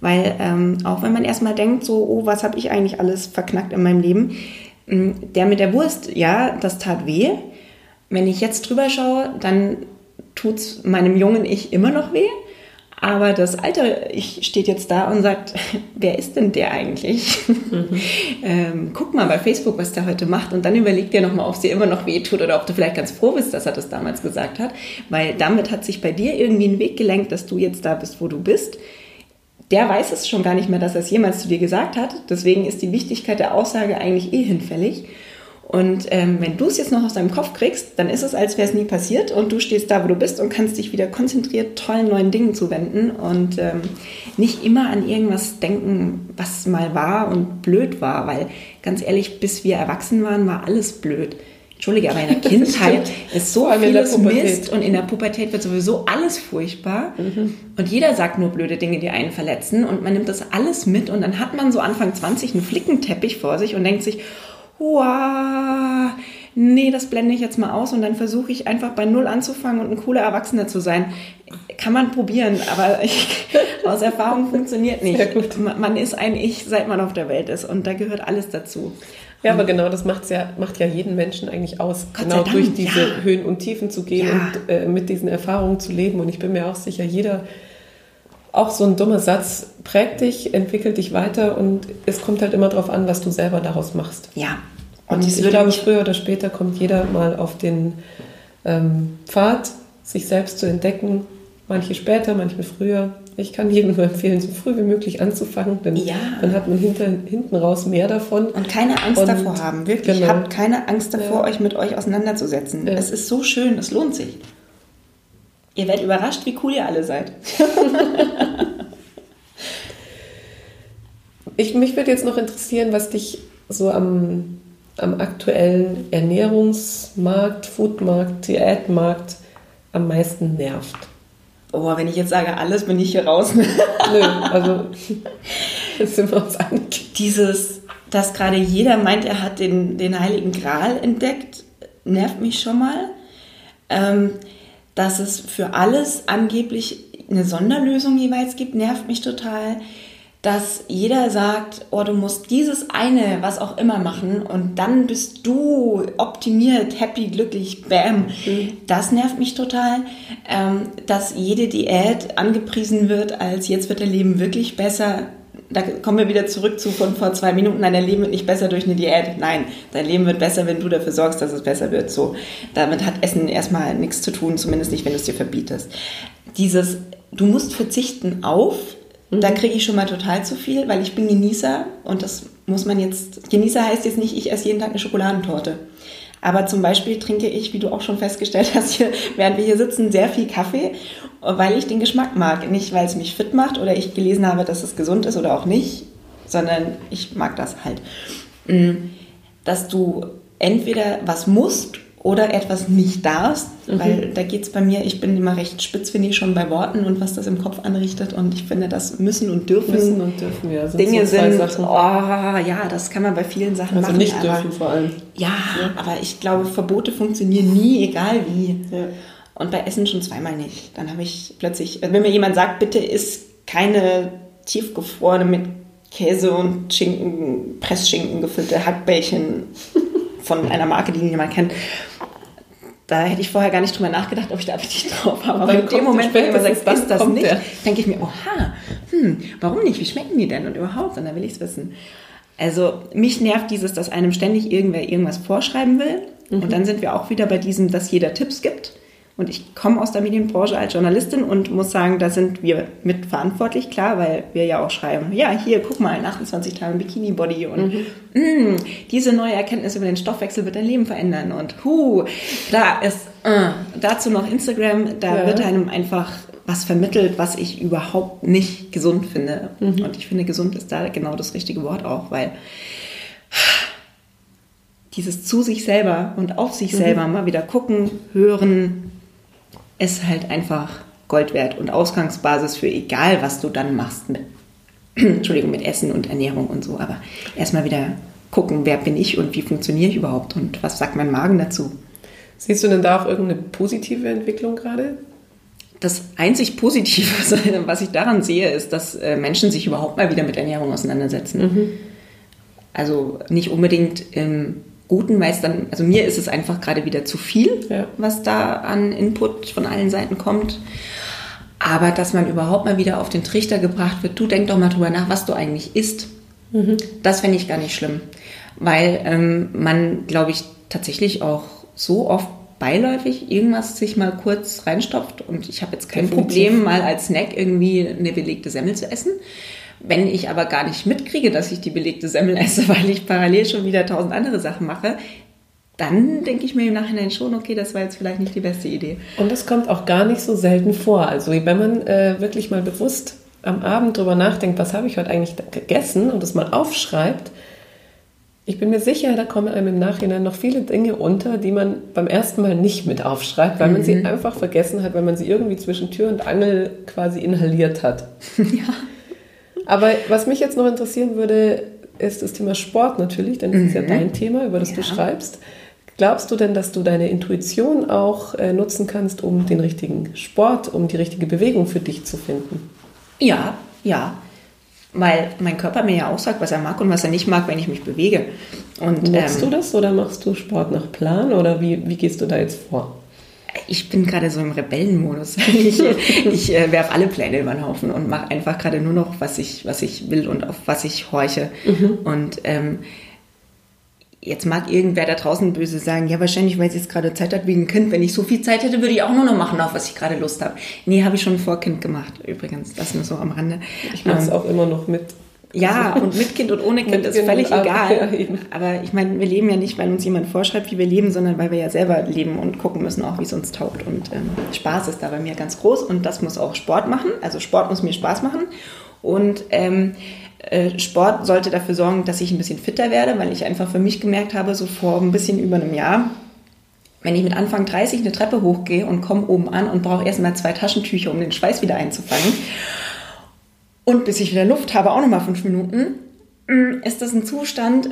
Weil ähm, auch wenn man erstmal denkt, so, oh, was habe ich eigentlich alles verknackt in meinem Leben, der mit der Wurst, ja, das tat weh. Wenn ich jetzt drüber schaue, dann tut es meinem jungen Ich immer noch weh. Aber das alte Ich steht jetzt da und sagt, <laughs> wer ist denn der eigentlich? Mhm. <laughs> ähm, guck mal bei Facebook, was der heute macht und dann überleg dir nochmal, ob es dir immer noch weh tut oder ob du vielleicht ganz froh bist, dass er das damals gesagt hat. Weil damit hat sich bei dir irgendwie ein Weg gelenkt, dass du jetzt da bist, wo du bist. Der weiß es schon gar nicht mehr, dass er es jemals zu dir gesagt hat. Deswegen ist die Wichtigkeit der Aussage eigentlich eh hinfällig. Und ähm, wenn du es jetzt noch aus deinem Kopf kriegst, dann ist es, als wäre es nie passiert und du stehst da, wo du bist und kannst dich wieder konzentriert tollen neuen Dingen zuwenden und ähm, nicht immer an irgendwas denken, was mal war und blöd war, weil ganz ehrlich, bis wir erwachsen waren, war alles blöd. Entschuldige, aber in der <laughs> Kindheit ist so vieles Mist und in der Pubertät wird sowieso alles furchtbar mhm. und jeder sagt nur blöde Dinge, die einen verletzen und man nimmt das alles mit und dann hat man so Anfang 20 einen Flickenteppich vor sich und denkt sich, wow, nee, das blende ich jetzt mal aus und dann versuche ich einfach bei Null anzufangen und ein cooler Erwachsener zu sein. Kann man probieren, aber ich, <laughs> aus Erfahrung funktioniert nicht. Man ist ein Ich, seit man auf der Welt ist und da gehört alles dazu. Ja, aber genau das macht's ja, macht ja jeden Menschen eigentlich aus, Gott genau Dank, durch diese ja. Höhen und Tiefen zu gehen ja. und äh, mit diesen Erfahrungen zu leben. Und ich bin mir auch sicher, jeder, auch so ein dummer Satz, prägt dich, entwickelt dich weiter und es kommt halt immer darauf an, was du selber daraus machst. Ja, und ich glaube, früher oder später kommt jeder mal auf den ähm, Pfad, sich selbst zu entdecken. Manche später, manche früher. Ich kann jedem nur empfehlen, so früh wie möglich anzufangen, denn ja. dann hat man hinter, hinten raus mehr davon. Und keine Angst und, davor haben, wirklich. Genau. Habt keine Angst davor, ja. euch mit euch auseinanderzusetzen. Ja. Es ist so schön, es lohnt sich. Ihr werdet überrascht, wie cool ihr alle seid. <laughs> ich, mich würde jetzt noch interessieren, was dich so am am aktuellen Ernährungsmarkt, Foodmarkt, Diätmarkt am meisten nervt? Oh, wenn ich jetzt sage alles, bin ich hier raus. <laughs> Nö, also das sind wir uns einig. Dieses, dass gerade jeder meint, er hat den, den Heiligen Gral entdeckt, nervt mich schon mal. Ähm, dass es für alles angeblich eine Sonderlösung jeweils gibt, nervt mich total dass jeder sagt, oh, du musst dieses eine, was auch immer machen und dann bist du optimiert, happy, glücklich, bam. Mhm. Das nervt mich total. Ähm, dass jede Diät angepriesen wird als jetzt wird dein Leben wirklich besser. Da kommen wir wieder zurück zu von vor zwei Minuten. Nein, dein Leben wird nicht besser durch eine Diät. Nein, dein Leben wird besser, wenn du dafür sorgst, dass es besser wird. So, damit hat Essen erstmal nichts zu tun, zumindest nicht, wenn du es dir verbietest. Dieses, du musst verzichten auf, da mhm. kriege ich schon mal total zu viel, weil ich bin Genießer und das muss man jetzt. Genießer heißt jetzt nicht, ich esse jeden Tag eine Schokoladentorte. Aber zum Beispiel trinke ich, wie du auch schon festgestellt <laughs> hast, hier, während wir hier sitzen, sehr viel Kaffee, weil ich den Geschmack mag. Nicht, weil es mich fit macht oder ich gelesen habe, dass es gesund ist oder auch nicht, sondern ich mag das halt. Mm, dass du entweder was musst oder etwas nicht darfst, mhm. weil da geht es bei mir, ich bin immer recht spitz, finde ich, schon bei Worten und was das im Kopf anrichtet und ich finde, das müssen und dürfen, müssen und dürfen ja, sind Dinge so sind, Sachen. oh ja, das kann man bei vielen Sachen also machen. nicht aber, dürfen vor allem. Ja, ja, aber ich glaube, Verbote funktionieren nie, egal wie. Ja. Und bei Essen schon zweimal nicht. Dann habe ich plötzlich, wenn mir jemand sagt, bitte isst keine tiefgefrorene mit Käse und Schinken, Pressschinken gefüllte Hackbällchen von einer Marke, die niemand kennt, da hätte ich vorher gar nicht drüber nachgedacht, ob ich da Appetit drauf habe. Aber in dem Moment, wenn jemand sagt, ist das nicht, denke ich mir, oha, hm, warum nicht? Wie schmecken die denn? Und überhaupt, und dann will ich es wissen. Also mich nervt dieses, dass einem ständig irgendwer irgendwas vorschreiben will. Mhm. Und dann sind wir auch wieder bei diesem, dass jeder Tipps gibt. Und ich komme aus der Medienbranche als Journalistin und muss sagen, da sind wir mitverantwortlich, klar, weil wir ja auch schreiben, ja, hier, guck mal, in 28 Tagen Bikini-Body und mhm. mh, diese neue Erkenntnis über den Stoffwechsel wird dein Leben verändern und hu, da ist äh, dazu noch Instagram, da ja. wird einem einfach was vermittelt, was ich überhaupt nicht gesund finde. Mhm. Und ich finde, gesund ist da genau das richtige Wort auch, weil dieses zu sich selber und auf sich mhm. selber mal wieder gucken, hören, ist halt einfach Gold wert und Ausgangsbasis für egal, was du dann machst mit, <clears throat> Entschuldigung, mit Essen und Ernährung und so. Aber erstmal wieder gucken, wer bin ich und wie funktioniere ich überhaupt und was sagt mein Magen dazu. Siehst du denn da auch irgendeine positive Entwicklung gerade? Das einzig Positive, <laughs> was ich daran sehe, ist, dass äh, Menschen sich überhaupt mal wieder mit Ernährung auseinandersetzen. Mhm. Also nicht unbedingt im Guten, weil es dann, also mir ist es einfach gerade wieder zu viel, ja. was da an Input von allen Seiten kommt. Aber dass man überhaupt mal wieder auf den Trichter gebracht wird, du denk doch mal drüber nach, was du eigentlich isst. Mhm. Das fände ich gar nicht schlimm. Weil ähm, man, glaube ich, tatsächlich auch so oft beiläufig irgendwas sich mal kurz reinstopft. Und ich habe jetzt kein Definitiv. Problem, mal als Snack irgendwie eine belegte Semmel zu essen. Wenn ich aber gar nicht mitkriege, dass ich die belegte Semmel esse, <laughs> weil ich parallel schon wieder tausend andere Sachen mache, dann denke ich mir im Nachhinein schon, okay, das war jetzt vielleicht nicht die beste Idee. Und das kommt auch gar nicht so selten vor. Also wenn man äh, wirklich mal bewusst am Abend drüber nachdenkt, was habe ich heute eigentlich gegessen und das mal aufschreibt, ich bin mir sicher, da kommen einem im Nachhinein noch viele Dinge unter, die man beim ersten Mal nicht mit aufschreibt, weil mhm. man sie mhm. einfach vergessen hat, weil man sie irgendwie zwischen Tür und Angel quasi inhaliert hat. <laughs> Ja. Aber was mich jetzt noch interessieren würde, ist das Thema Sport natürlich, denn das mhm. ist ja mhm. dein Thema, über das ja. du schreibst. Glaubst du denn, dass du deine Intuition auch äh, nutzen kannst, um den richtigen Sport, um die richtige Bewegung für dich zu finden? Ja, ja. Weil mein Körper mir ja auch sagt, was er mag und was er nicht mag, wenn ich mich bewege. Und, Machst ähm, du das oder machst du Sport nach Plan oder wie, wie gehst du da jetzt vor? Ich bin gerade so im Rebellenmodus. <laughs> Ich, ich äh, werfe alle Pläne über den Haufen und mache einfach gerade nur noch, was ich, was ich will und auf was ich horche. Mhm. Und ähm, jetzt mag irgendwer da draußen böse sagen, ja, wahrscheinlich, weil sie jetzt gerade Zeit hat wegen Kind. Wenn ich so viel Zeit hätte, würde ich auch nur noch machen, auf was ich gerade Lust habe. Nee, habe ich schon vor Kind gemacht, übrigens. Das nur so am Rande. Ich mache es ähm, auch immer noch mit. Ja, und mit Kind und ohne <laughs> Kind ist völlig egal. Aber ich meine, wir leben ja nicht, weil uns jemand vorschreibt, wie wir leben, sondern weil wir ja selber leben und gucken müssen, auch wie es uns taugt. Und ähm, Spaß ist da bei mir ganz groß und das muss auch Sport machen. Also Sport muss mir Spaß machen. Und ähm, äh, Sport sollte dafür sorgen, dass ich ein bisschen fitter werde, weil ich einfach für mich gemerkt habe, so vor ein bisschen über einem Jahr, wenn ich mit Anfang 30 eine Treppe hochgehe und komme oben an und brauche erstmal zwei Taschentücher, um den Schweiß wieder einzufangen und bis ich wieder Luft habe, auch nochmal fünf Minuten, mm, ist das ein Zustand,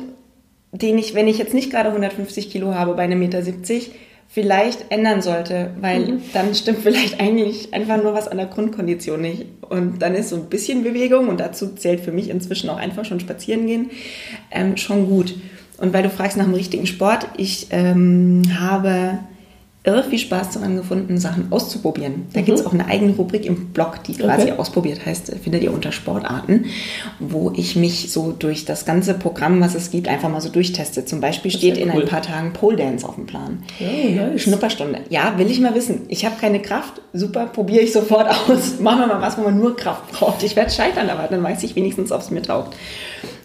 den ich, wenn ich jetzt nicht gerade 150 Kilo habe bei einem Meter 70, vielleicht ändern sollte, weil mhm. dann stimmt <laughs> vielleicht eigentlich einfach nur was an der Grundkondition nicht. Und dann ist so ein bisschen Bewegung und dazu zählt für mich inzwischen auch einfach schon spazieren gehen ähm, schon gut. Und weil du fragst nach dem richtigen Sport, ich ähm, habe irre viel Spaß daran gefunden, Sachen auszuprobieren. Da mhm. gibt es auch eine eigene Rubrik im Blog, die quasi okay. ausprobiert heißt, findet ihr unter Sportarten, wo ich mich so durch das ganze Programm, was es gibt, einfach mal so durchteste. Zum Beispiel steht in cool. ein paar Tagen Pole Dance auf dem Plan. Oh, nice. Schnupperstunde. Ja, will ich mal wissen. Ich habe keine Kraft. Super, probiere ich sofort <laughs> aus. Machen wir mal was, wo man nur Kraft braucht. Ich werde scheitern, aber dann weiß ich wenigstens, ob es mir taugt.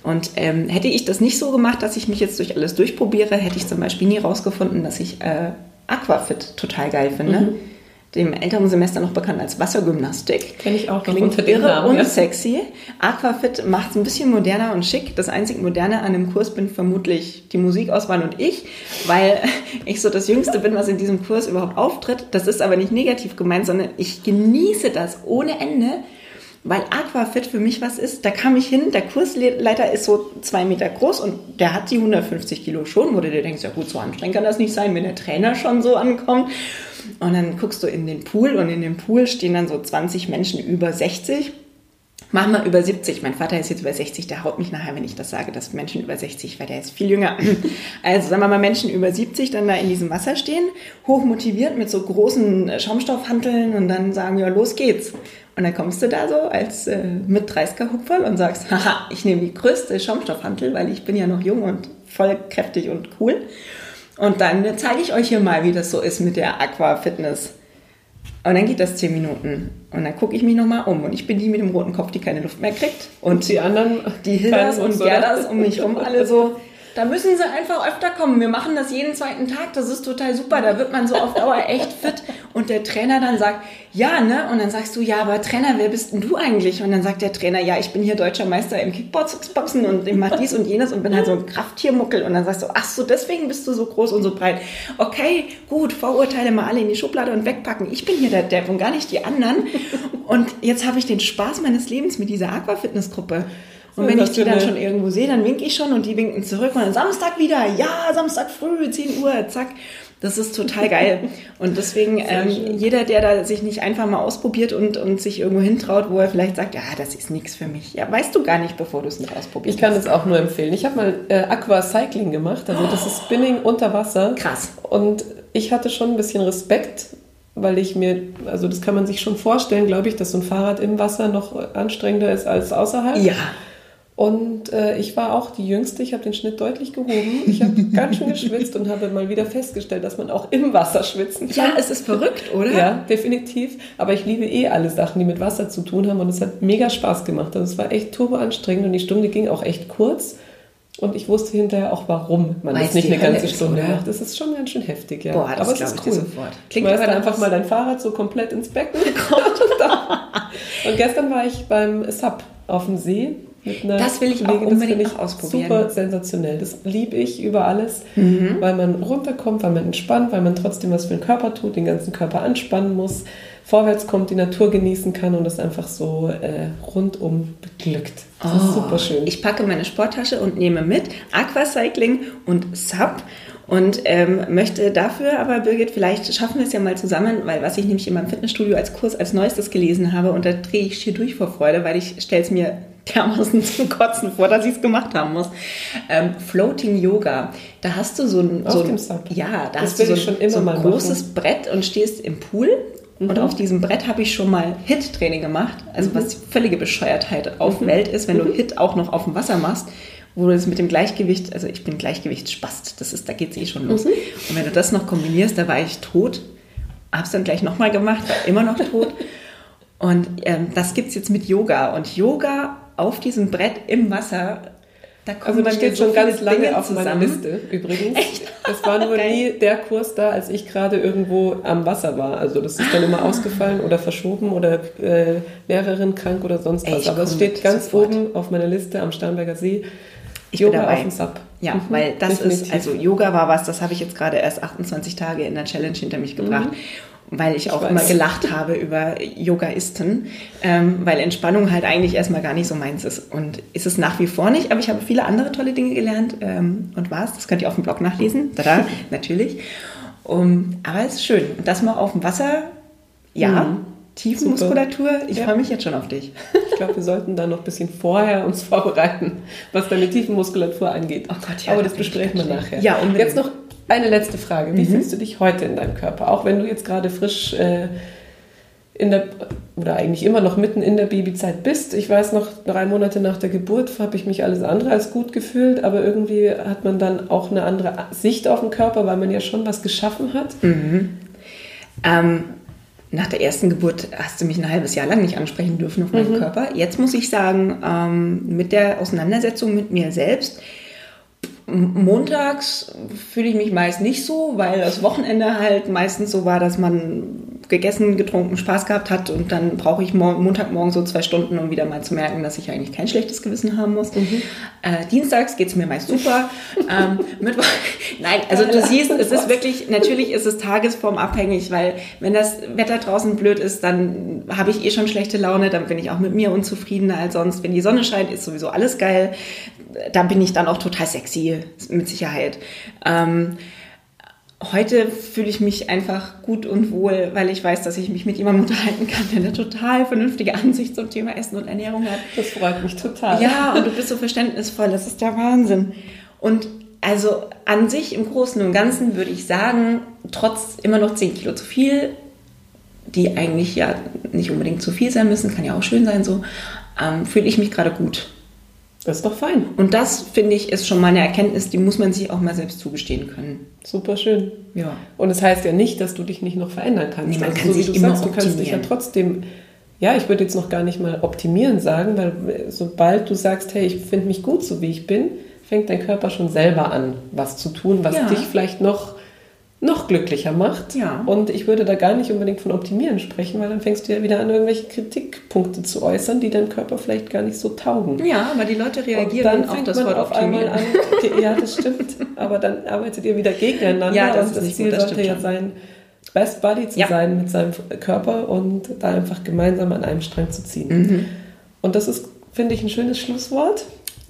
Und ähm, hätte ich das nicht so gemacht, dass ich mich jetzt durch alles durchprobiere, hätte ich zum Beispiel nie rausgefunden, dass ich äh, Aquafit total geil finde. Mhm. Dem älteren Semester noch bekannt als Wassergymnastik. Kenne ich auch Klingt unter irre Namen, und ja. sexy. Aquafit macht es ein bisschen moderner und schick. Das einzig Moderne an dem Kurs bin vermutlich die Musikauswahl und ich, weil <laughs> ich so das Jüngste bin, was in diesem Kurs überhaupt auftritt. Das ist aber nicht negativ gemeint, sondern ich genieße das ohne Ende, weil Aquafit für mich was ist. Da kam ich hin, der Kursleiter ist so zwei Meter groß und der hat die 150 Kilo schon, wo du dir denkst, ja gut, so anstrengend kann das nicht sein, wenn der Trainer schon so ankommt. Und dann guckst du in den Pool und in dem Pool stehen dann so 20 Menschen über 60 Mach mal über 70. Mein Vater ist jetzt über 60, der haut mich nachher, wenn ich das sage, dass Menschen über 60, weil der ist viel jünger. <laughs> Also sagen wir mal Menschen über 70 dann da in diesem Wasser stehen, hochmotiviert mit so großen äh, Schaumstoffhanteln und dann sagen, ja, los geht's. Und dann kommst du da so als äh, mit 30er Hupferl und sagst, haha, ich nehme die größte Schaumstoffhantel, weil ich bin ja noch jung und voll kräftig und cool. Und dann zeige ich euch hier mal, wie das so ist mit der Aqua-Fitness. Und dann geht das zehn Minuten. Und dann gucke ich mich nochmal um. Und ich bin die mit dem roten Kopf, die keine Luft mehr kriegt. Und die anderen, die Hildas und Gerdas um mich rum, alle so, <laughs> da müssen sie einfach öfter kommen. Wir machen das jeden zweiten Tag. Das ist total super. Da wird man so auf Dauer echt fit. Und der Trainer dann sagt, ja, ne? Und dann sagst du, ja, aber Trainer, wer bist denn du eigentlich? Und dann sagt der Trainer, ja, ich bin hier deutscher Meister im Kickboxen und ich mach dies und jenes und bin halt so ein Krafttiermuckel. Und dann sagst du, ach so, deswegen bist du so groß und so breit. Okay, gut, Vorurteile mal alle in die Schublade und wegpacken. Ich bin hier der Depp und gar nicht die anderen. Und jetzt habe ich den Spaß meines Lebens mit dieser Aquafitness-Gruppe. Und wenn ich die dann schon irgendwo sehe, dann winke ich schon und die winken zurück und dann Samstag wieder, ja, Samstag früh, 10 Uhr, zack. Das ist total geil. Und deswegen, ähm, jeder, der da sich nicht einfach mal ausprobiert und, und sich irgendwo hintraut, wo er vielleicht sagt, ja, das ist nichts für mich. Ja, weißt du gar nicht, bevor du es nicht ausprobierst. Ich kann es auch nur empfehlen. Ich habe mal äh, Aqua Cycling gemacht, also das ist Spinning unter Wasser. Krass. Und ich hatte schon ein bisschen Respekt, weil ich mir, also das kann man sich schon vorstellen, glaube ich, dass so ein Fahrrad im Wasser noch anstrengender ist als außerhalb. Ja. Und äh, ich war auch die Jüngste, ich habe den Schnitt deutlich gehoben. Ich habe <laughs> ganz schön geschwitzt und habe mal wieder festgestellt, dass man auch im Wasser schwitzen kann. Ja, es ist verrückt, oder? Ja, definitiv. Aber ich liebe eh alle Sachen, die mit Wasser zu tun haben und es hat mega Spaß gemacht. Also es war echt turbo anstrengend und die Stunde ging auch echt kurz. Und ich wusste hinterher auch, warum man Weiß das nicht eine ganze ist, Stunde oder? macht. Das ist schon ganz schön heftig, ja. Boah, das aber es ist cool. Sofort. Klingt aber einfach mal dein Fahrrad so komplett ins Becken. <laughs> <laughs> und gestern war ich beim Sub auf dem See das will ich auch unbedingt ich ausprobieren. Super sensationell. Das liebe ich über alles, mhm. weil man runterkommt, weil man entspannt, weil man trotzdem was für den Körper tut, den ganzen Körper anspannen muss, vorwärts kommt, die Natur genießen kann und das einfach so äh, rundum beglückt. Das oh, ist super schön. Ich packe meine Sporttasche und nehme mit Aquacycling und Sub und ähm, möchte dafür aber, Birgit, vielleicht schaffen wir es ja mal zusammen, weil was ich nämlich in meinem Fitnessstudio als Kurs als Neuestes gelesen habe und da drehe ich schier durch vor Freude, weil ich stelle es mir dermaßen <laughs> zum Kotzen vor, dass ich es gemacht haben muss. Ähm, Floating Yoga. Da hast du so ein, so ein ja, da das hast du so, ein, so ein großes machen. Brett und stehst im Pool. Mhm. Und auf diesem Brett habe ich schon mal Hit-Training gemacht, also mhm. was völlige Bescheuertheit auf mhm. Welt ist, wenn du mhm. Hit auch noch auf dem Wasser machst, wo du das mit dem Gleichgewicht, also ich bin Gleichgewichtsspast, das ist, da geht es eh schon los. Mhm. Und wenn du das noch kombinierst, da war ich tot, hab's dann gleich nochmal gemacht, war immer noch tot. <laughs> Und ähm, das gibt es jetzt mit Yoga. Und Yoga auf diesem Brett im Wasser. Da kommen also das steht schon ganz lange Dinge auf meiner Liste übrigens. Echt? Es war nur nie der Kurs da, als ich gerade irgendwo am Wasser war. Also das ist dann immer ah. ausgefallen oder verschoben oder äh, Lehrerin krank oder sonst was. Aber es steht ganz sofort. oben auf meiner Liste am Starnberger See. Ich Yoga auf dem Sub. Ja, mhm, weil das definitiv. ist, also Yoga war was, das habe ich jetzt gerade erst 28 Tage in der Challenge hinter mich gebracht. Mhm weil ich auch ich immer gelacht habe über Yogaisten, ähm, weil Entspannung halt eigentlich erstmal gar nicht so meins ist. Und ist es nach wie vor nicht, aber ich habe viele andere tolle Dinge gelernt ähm, und was, das könnt ihr auf dem Blog nachlesen, tada, <laughs> natürlich. Um, aber es ist schön. Und das mal auf dem Wasser, ja, mhm. Tiefenmuskulatur, ich ja. freue mich jetzt schon auf dich. Ich glaube, wir sollten da noch ein bisschen vorher uns <laughs> vorbereiten, was deine Tiefenmuskulatur angeht. Oh Gott, ja, aber das besprechen wir nachher. Ja, und jetzt noch eine letzte Frage. Wie mhm. fühlst du dich heute in deinem Körper? Auch wenn du jetzt gerade frisch äh, in der, oder eigentlich immer noch mitten in der Babyzeit bist. Ich weiß noch, drei Monate nach der Geburt habe ich mich alles andere als gut gefühlt, aber irgendwie hat man dann auch eine andere Sicht auf den Körper, weil man ja schon was geschaffen hat. Mhm. Ähm, nach der ersten Geburt hast du mich ein halbes Jahr lang nicht ansprechen dürfen auf meinen mhm. Körper. Jetzt muss ich sagen, ähm, mit der Auseinandersetzung mit mir selbst, Montags fühle ich mich meist nicht so, weil das Wochenende halt meistens so war, dass man gegessen, getrunken, Spaß gehabt hat und dann brauche ich Montagmorgen so zwei Stunden, um wieder mal zu merken, dass ich eigentlich kein schlechtes Gewissen haben muss. Mhm. Äh, dienstags geht es mir meist super. <laughs> ähm, Mittwoch, <laughs> nein, also du siehst, es ist wirklich, natürlich ist es tagesformabhängig, weil wenn das Wetter draußen blöd ist, dann habe ich eh schon schlechte Laune, dann bin ich auch mit mir unzufriedener als sonst. Wenn die Sonne scheint, ist sowieso alles geil da bin ich dann auch total sexy, mit Sicherheit. Ähm, Heute fühle ich mich einfach gut und wohl, weil ich weiß, dass ich mich mit jemandem unterhalten kann, der eine total vernünftige Ansicht zum Thema Essen und Ernährung hat. Das freut mich total. Ja, und du bist so verständnisvoll, das ist der Wahnsinn. Und also an sich im Großen und Ganzen würde ich sagen, trotz immer noch 10 Kilo zu viel, die eigentlich ja nicht unbedingt zu viel sein müssen, kann ja auch schön sein so, ähm, fühle ich mich gerade gut. Das ist doch fein. Und das, finde ich, ist schon mal eine Erkenntnis, die muss man sich auch mal selbst zugestehen können. Super schön. Ja. Und es das heißt ja nicht, dass du dich nicht noch verändern kannst. Nee, man also, kann so sich immer sagst, du kannst dich ja trotzdem, ja, ich würde jetzt noch gar nicht mal optimieren sagen, weil sobald du sagst, hey, ich finde mich gut so wie ich bin, fängt dein Körper schon selber an, was zu tun, was ja. dich vielleicht noch noch glücklicher macht. Ja. Und ich würde da gar nicht unbedingt von Optimieren sprechen, weil dann fängst du ja wieder an, irgendwelche Kritikpunkte zu äußern, die deinem Körper vielleicht gar nicht so taugen. Ja, aber die Leute reagieren dann auf das Wort auf einmal an. ja, das stimmt. Aber dann arbeitet ihr wieder gegeneinander. Ja, das, und das Ziel gut, das sollte ja sein, Best Buddy zu ja. sein mit seinem Körper und da einfach gemeinsam an einem Strang zu ziehen. Mhm. Und das ist, finde ich, ein schönes Schlusswort.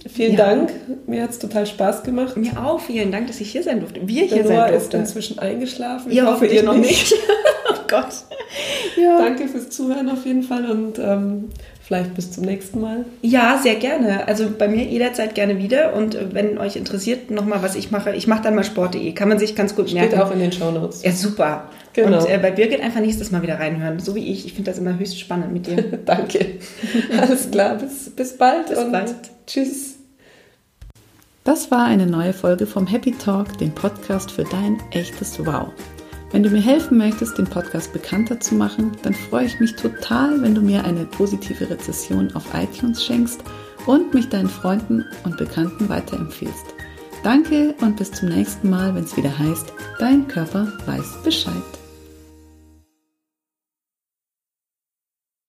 Vielen Ja. Dank. Mir hat es total Spaß gemacht. Mir auch vielen Dank, dass ich hier sein durfte. Wir hier Noah sein ist durfte. inzwischen eingeschlafen. Ihr hoffentlich noch nicht. <laughs> oh Gott. Ja. Danke fürs Zuhören auf jeden Fall und ähm, vielleicht bis zum nächsten Mal. Ja, sehr gerne. Also bei mir jederzeit gerne wieder. Und wenn euch interessiert nochmal, was ich mache, ich mache dann mal sport.de. Kann man sich ganz gut Steht merken. auch in den Shownotes. Ja, super. Genau. Und äh, bei Birgit einfach nächstes Mal wieder reinhören. So wie ich. Ich finde das immer höchst spannend mit dir. <laughs> Danke. <laughs> Alles klar, bis, bis bald Bis und bald. tschüss. Das war eine neue Folge vom Happy Talk, dem Podcast für dein echtes Wow. Wenn du mir helfen möchtest, den Podcast bekannter zu machen, dann freue ich mich total, wenn du mir eine positive Rezession auf iTunes schenkst und mich deinen Freunden und Bekannten weiterempfiehlst. Danke und bis zum nächsten Mal, wenn es wieder heißt, dein Körper weiß Bescheid.